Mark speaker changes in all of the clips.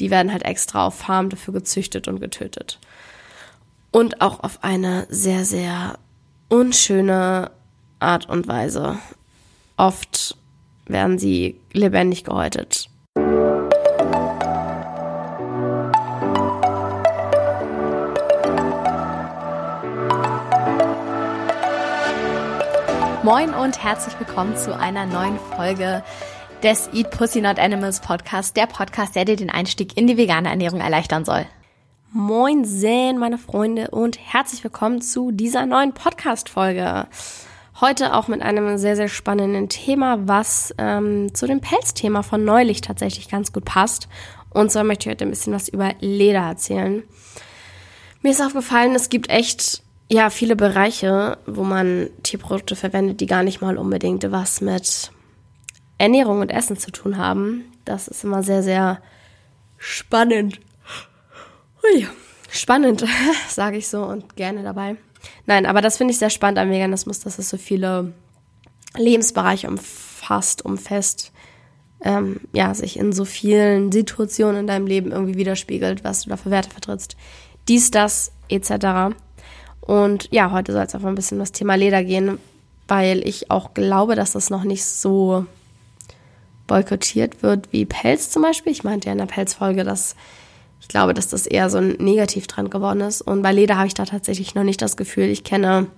Speaker 1: die werden halt extra auf Farm dafür gezüchtet und getötet. Und auch auf eine sehr, sehr unschöne Art und Weise. Oft werden sie lebendig gehäutet.
Speaker 2: Moin und herzlich willkommen zu einer neuen Folge des Eat Pussy Not Animals Podcast, der Podcast, der dir den Einstieg in die vegane Ernährung erleichtern soll.
Speaker 1: Moin Sehen, meine Freunde und herzlich willkommen zu dieser neuen Podcast-Folge. Heute auch mit einem sehr, sehr spannenden Thema, was ähm, zu dem Pelzthema von neulich tatsächlich ganz gut passt. Und zwar möchte ich heute ein bisschen was über Leder erzählen. Mir ist aufgefallen, es gibt echt ja, viele Bereiche, wo man Tierprodukte verwendet, die gar nicht mal unbedingt was mit Ernährung und Essen zu tun haben. Das ist immer sehr, sehr spannend. Hui, spannend, sage ich so und gerne dabei. Nein, aber das finde ich sehr spannend am Veganismus, dass es so viele Lebensbereiche umfasst, umfasst, ähm, ja, sich in so vielen Situationen in deinem Leben irgendwie widerspiegelt, was du da für Werte vertrittst. Dies, das, etc. Und ja, heute soll es einfach ein bisschen um das Thema Leder gehen, weil ich auch glaube, dass das noch nicht so boykottiert wird wie Pelz zum Beispiel. Ich meinte ja in der Pelzfolge, dass ich glaube, dass das eher so ein Negativtrend geworden ist. Und bei Leder habe ich da tatsächlich noch nicht das Gefühl, ich kenne,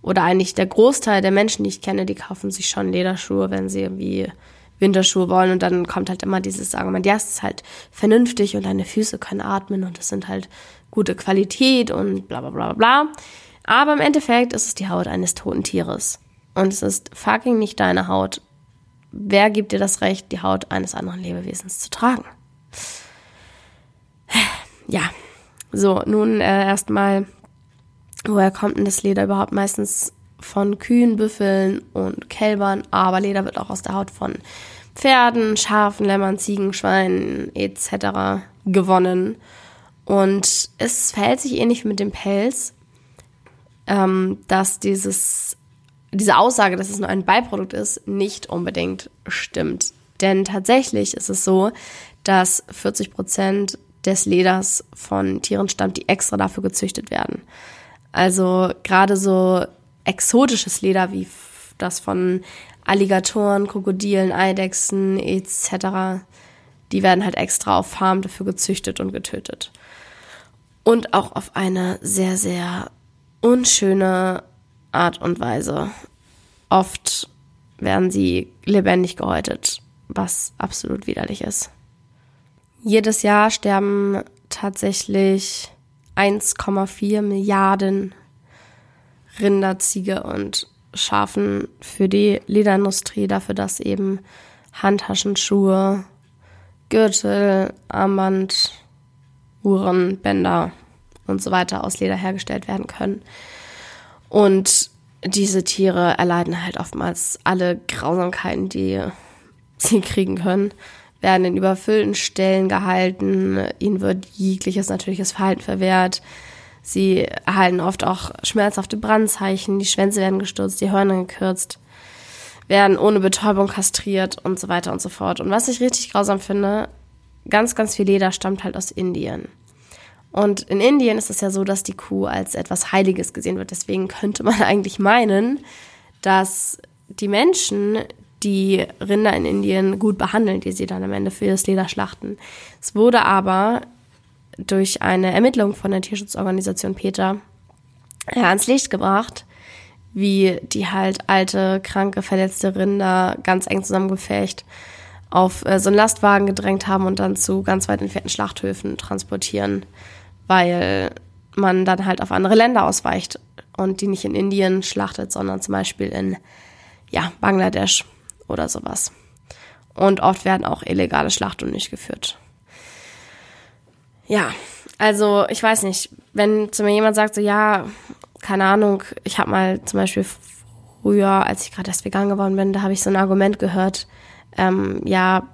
Speaker 1: oder eigentlich der Großteil der Menschen, die ich kenne, die kaufen sich schon Lederschuhe, wenn sie irgendwie Winterschuhe wollen. Und dann kommt halt immer dieses Argument, ja, es ist halt vernünftig und deine Füße können atmen und es sind halt gute Qualität und bla bla bla bla. Aber im Endeffekt ist es die Haut eines toten Tieres. Und es ist fucking nicht deine Haut. Wer gibt dir das Recht, die Haut eines anderen Lebewesens zu tragen? Ja, so, nun äh, erstmal, woher kommt denn das Leder überhaupt? Meistens von Kühen, Büffeln und Kälbern, aber Leder wird auch aus der Haut von Pferden, Schafen, Lämmern, Ziegen, Schweinen etc. gewonnen. Und es verhält sich ähnlich mit dem Pelz, ähm, dass dieses, diese Aussage, dass es nur ein Beiprodukt ist, nicht unbedingt stimmt. Denn tatsächlich ist es so, dass 40 Prozent des Leders von Tieren stammt, die extra dafür gezüchtet werden. Also gerade so exotisches Leder wie das von Alligatoren, Krokodilen, Eidechsen etc., die werden halt extra auf Farm dafür gezüchtet und getötet und auch auf eine sehr, sehr unschöne Art und Weise. Oft werden sie lebendig gehäutet, was absolut widerlich ist. Jedes Jahr sterben tatsächlich 1,4 Milliarden Rinder, Ziege und Schafen für die Lederindustrie, dafür, dass eben Handtaschen, Schuhe, Gürtel, Armband, Uhren, Bänder und so weiter aus Leder hergestellt werden können. Und diese Tiere erleiden halt oftmals alle Grausamkeiten, die sie kriegen können, werden in überfüllten Stellen gehalten, ihnen wird jegliches natürliches Verhalten verwehrt. Sie erhalten oft auch schmerzhafte Brandzeichen, die Schwänze werden gestürzt, die Hörner gekürzt, werden ohne Betäubung kastriert und so weiter und so fort. Und was ich richtig grausam finde, ganz, ganz viel Leder stammt halt aus Indien. Und in Indien ist es ja so, dass die Kuh als etwas Heiliges gesehen wird. Deswegen könnte man eigentlich meinen, dass die Menschen die Rinder in Indien gut behandeln, die sie dann am Ende für das Leder schlachten. Es wurde aber durch eine Ermittlung von der Tierschutzorganisation Peter ans Licht gebracht, wie die halt alte, kranke, verletzte Rinder ganz eng zusammengefecht auf äh, so einen Lastwagen gedrängt haben und dann zu ganz weit entfernten Schlachthöfen transportieren, weil man dann halt auf andere Länder ausweicht und die nicht in Indien schlachtet, sondern zum Beispiel in ja, Bangladesch oder sowas. Und oft werden auch illegale Schlachtungen durchgeführt. Ja, also ich weiß nicht, wenn zu mir jemand sagt, so ja, keine Ahnung, ich habe mal zum Beispiel früher, als ich gerade erst vegan geworden bin, da habe ich so ein Argument gehört, ähm, ja,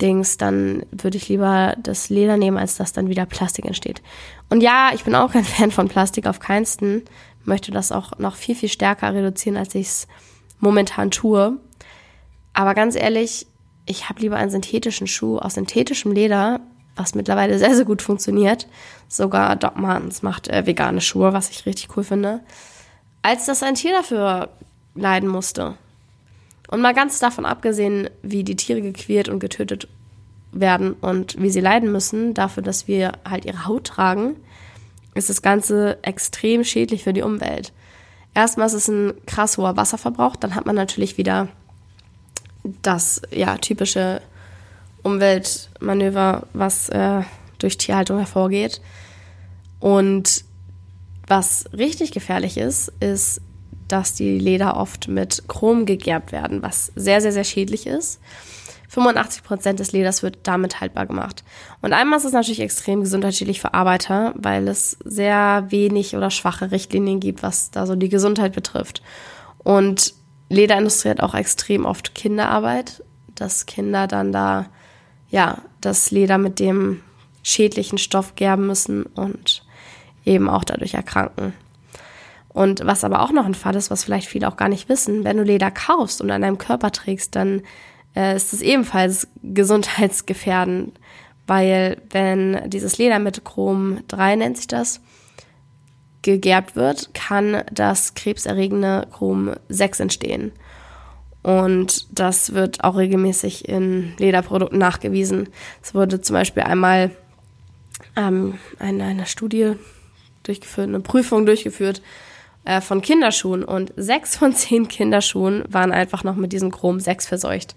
Speaker 1: Dings, dann würde ich lieber das Leder nehmen, als dass dann wieder Plastik entsteht. Und ja, ich bin auch kein Fan von Plastik, auf keinsten. Möchte das auch noch viel, viel stärker reduzieren, als ich es momentan tue. Aber ganz ehrlich, ich habe lieber einen synthetischen Schuh aus synthetischem Leder, was mittlerweile sehr, sehr gut funktioniert. Sogar Doc Martens macht äh, vegane Schuhe, was ich richtig cool finde. Als dass ein Tier dafür leiden musste. Und mal ganz davon abgesehen, wie die Tiere gequält und getötet werden und wie sie leiden müssen, dafür, dass wir halt ihre Haut tragen, ist das Ganze extrem schädlich für die Umwelt. Erstmal ist es ein krass hoher Wasserverbrauch, dann hat man natürlich wieder das ja typische Umweltmanöver, was äh, durch Tierhaltung hervorgeht. Und was richtig gefährlich ist, ist, dass die Leder oft mit Chrom gegerbt werden, was sehr, sehr, sehr schädlich ist. 85 Prozent des Leders wird damit haltbar gemacht. Und einmal ist es natürlich extrem gesundheitsschädlich für Arbeiter, weil es sehr wenig oder schwache Richtlinien gibt, was da so die Gesundheit betrifft. Und Lederindustrie hat auch extrem oft Kinderarbeit, dass Kinder dann da, ja, das Leder mit dem schädlichen Stoff gerben müssen und eben auch dadurch erkranken. Und was aber auch noch ein Fall ist, was vielleicht viele auch gar nicht wissen, wenn du Leder kaufst und an deinem Körper trägst, dann äh, ist es ebenfalls gesundheitsgefährdend, weil wenn dieses Leder mit Chrom 3 nennt sich das, gegerbt wird, kann das krebserregende Chrom 6 entstehen. Und das wird auch regelmäßig in Lederprodukten nachgewiesen. Es wurde zum Beispiel einmal ähm, eine, eine Studie durchgeführt, eine Prüfung durchgeführt äh, von Kinderschuhen und sechs von zehn Kinderschuhen waren einfach noch mit diesem Chrom 6 verseucht.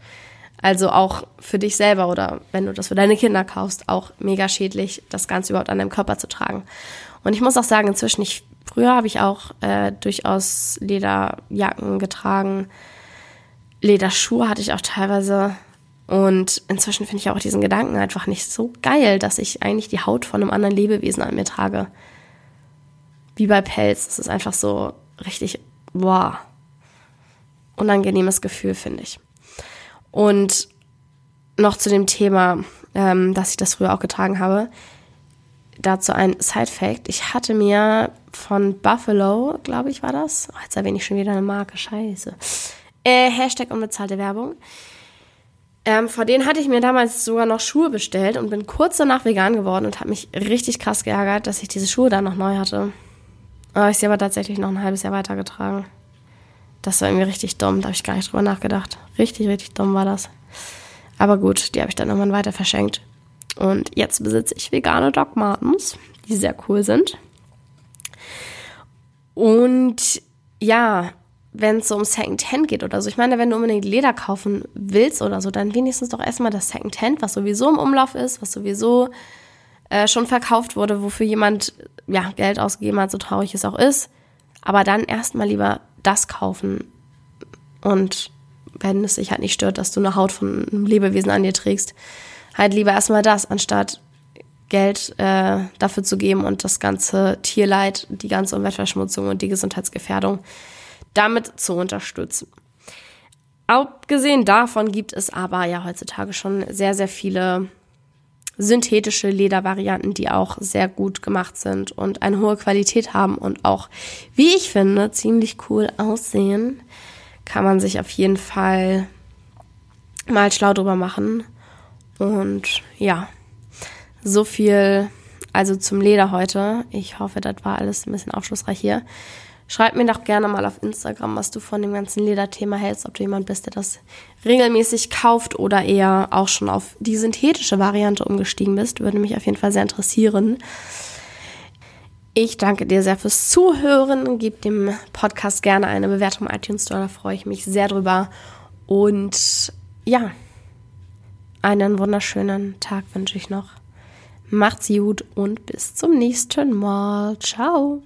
Speaker 1: Also auch für dich selber oder wenn du das für deine Kinder kaufst, auch mega schädlich, das Ganze überhaupt an deinem Körper zu tragen. Und ich muss auch sagen, inzwischen, ich, früher habe ich auch äh, durchaus Lederjacken getragen. Lederschuhe hatte ich auch teilweise. Und inzwischen finde ich auch diesen Gedanken einfach nicht so geil, dass ich eigentlich die Haut von einem anderen Lebewesen an mir trage. Wie bei Pelz. Das ist einfach so richtig, boah, unangenehmes Gefühl, finde ich. Und noch zu dem Thema, ähm, dass ich das früher auch getragen habe dazu ein Side-Fact. Ich hatte mir von Buffalo, glaube ich, war das. Oh, jetzt erwähne ich schon wieder eine Marke, scheiße. Äh, Hashtag unbezahlte Werbung. Ähm, vor denen hatte ich mir damals sogar noch Schuhe bestellt und bin kurz danach vegan geworden und habe mich richtig krass geärgert, dass ich diese Schuhe dann noch neu hatte. Aber ich sie aber tatsächlich noch ein halbes Jahr weitergetragen. Das war irgendwie richtig dumm, da habe ich gar nicht drüber nachgedacht. Richtig, richtig dumm war das. Aber gut, die habe ich dann irgendwann weiter verschenkt. Und jetzt besitze ich vegane Doc Martens, die sehr cool sind. Und ja, wenn es so um Secondhand geht oder so, ich meine, wenn du unbedingt Leder kaufen willst oder so, dann wenigstens doch erstmal das Secondhand, was sowieso im Umlauf ist, was sowieso äh, schon verkauft wurde, wofür jemand ja Geld ausgegeben hat, so traurig es auch ist. Aber dann erstmal lieber das kaufen. Und wenn es sich halt nicht stört, dass du eine Haut von einem Lebewesen an dir trägst, halt lieber erstmal das, anstatt Geld äh, dafür zu geben und das ganze Tierleid, die ganze Umweltverschmutzung und die Gesundheitsgefährdung damit zu unterstützen. Abgesehen davon gibt es aber ja heutzutage schon sehr, sehr viele synthetische Ledervarianten, die auch sehr gut gemacht sind und eine hohe Qualität haben und auch, wie ich finde, ziemlich cool aussehen. Kann man sich auf jeden Fall mal schlau drüber machen. Und ja, so viel also zum Leder heute. Ich hoffe, das war alles ein bisschen aufschlussreich hier. Schreib mir doch gerne mal auf Instagram, was du von dem ganzen Lederthema hältst, ob du jemand bist, der das regelmäßig kauft oder eher auch schon auf die synthetische Variante umgestiegen bist. Würde mich auf jeden Fall sehr interessieren. Ich danke dir sehr fürs Zuhören. Gib dem Podcast gerne eine Bewertung iTunes Store, da freue ich mich sehr drüber. Und ja, einen wunderschönen Tag wünsche ich noch. Macht's gut und bis zum nächsten Mal. Ciao.